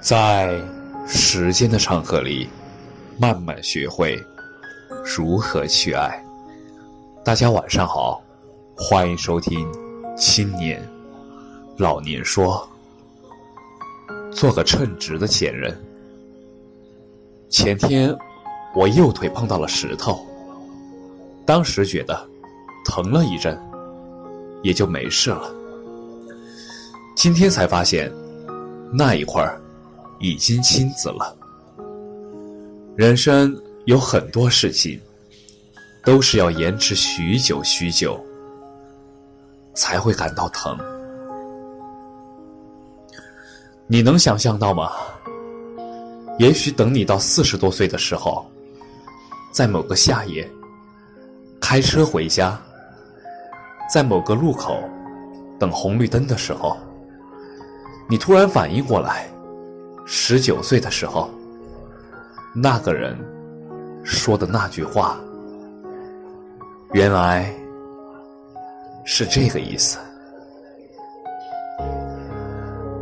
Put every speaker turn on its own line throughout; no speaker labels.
在时间的长河里，慢慢学会如何去爱。大家晚上好，欢迎收听《青年老年说》，做个称职的前任。前天我右腿碰到了石头，当时觉得疼了一阵，也就没事了。今天才发现，那一块儿。已经亲子了。人生有很多事情，都是要延迟许久许久，才会感到疼。你能想象到吗？也许等你到四十多岁的时候，在某个夏夜，开车回家，在某个路口等红绿灯的时候，你突然反应过来。十九岁的时候，那个人说的那句话，原来是这个意思。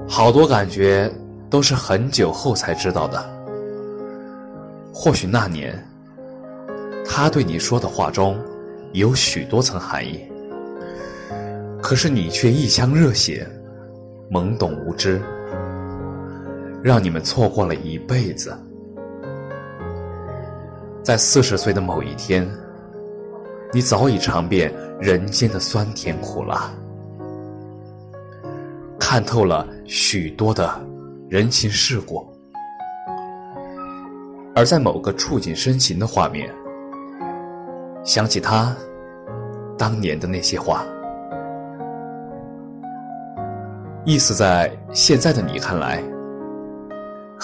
好多感觉都是很久后才知道的。或许那年，他对你说的话中有许多层含义，可是你却一腔热血，懵懂无知。让你们错过了一辈子，在四十岁的某一天，你早已尝遍人间的酸甜苦辣，看透了许多的人情世故，而在某个触景生情的画面，想起他当年的那些话，意思在现在的你看来。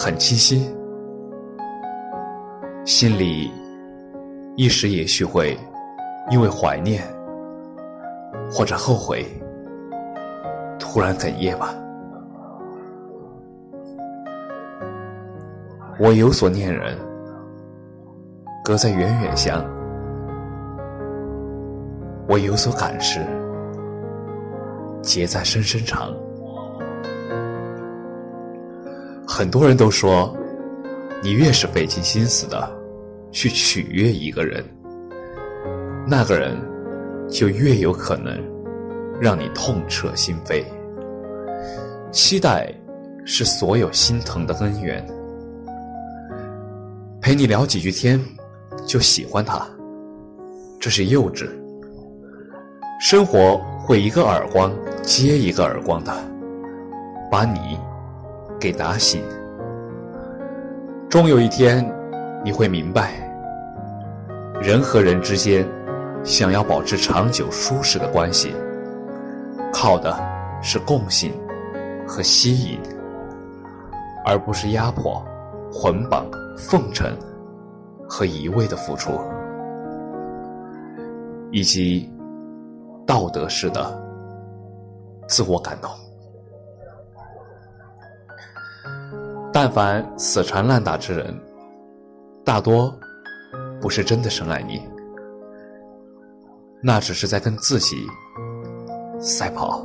很清晰，心里一时也许会因为怀念或者后悔，突然哽咽吧。我有所念人，隔在远远乡；我有所感时，结在深深肠。很多人都说，你越是费尽心思的去取悦一个人，那个人就越有可能让你痛彻心扉。期待是所有心疼的根源。陪你聊几句天，就喜欢他，这是幼稚。生活会一个耳光接一个耳光的，把你。给打醒，终有一天，你会明白，人和人之间想要保持长久舒适的关系，靠的是共性和吸引，而不是压迫、捆绑、奉承和一味的付出，以及道德式的自我感动。但凡死缠烂打之人，大多不是真的深爱你，那只是在跟自己赛跑。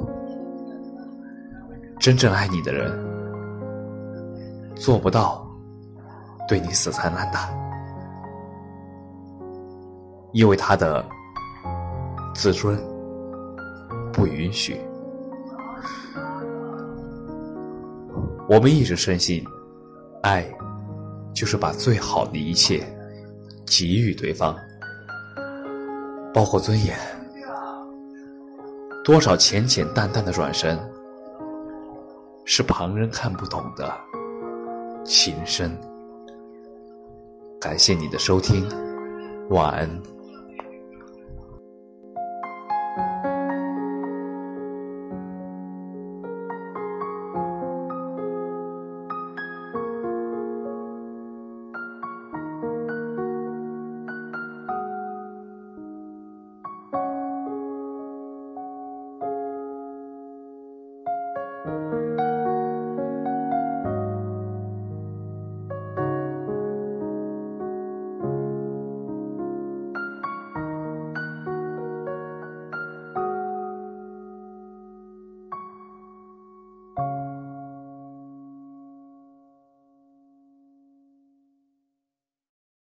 真正爱你的人，做不到对你死缠烂打，因为他的自尊不允许。我们一直深信。爱，就是把最好的一切给予对方，包括尊严。多少浅浅淡淡的转身，是旁人看不懂的情深。感谢你的收听，晚安。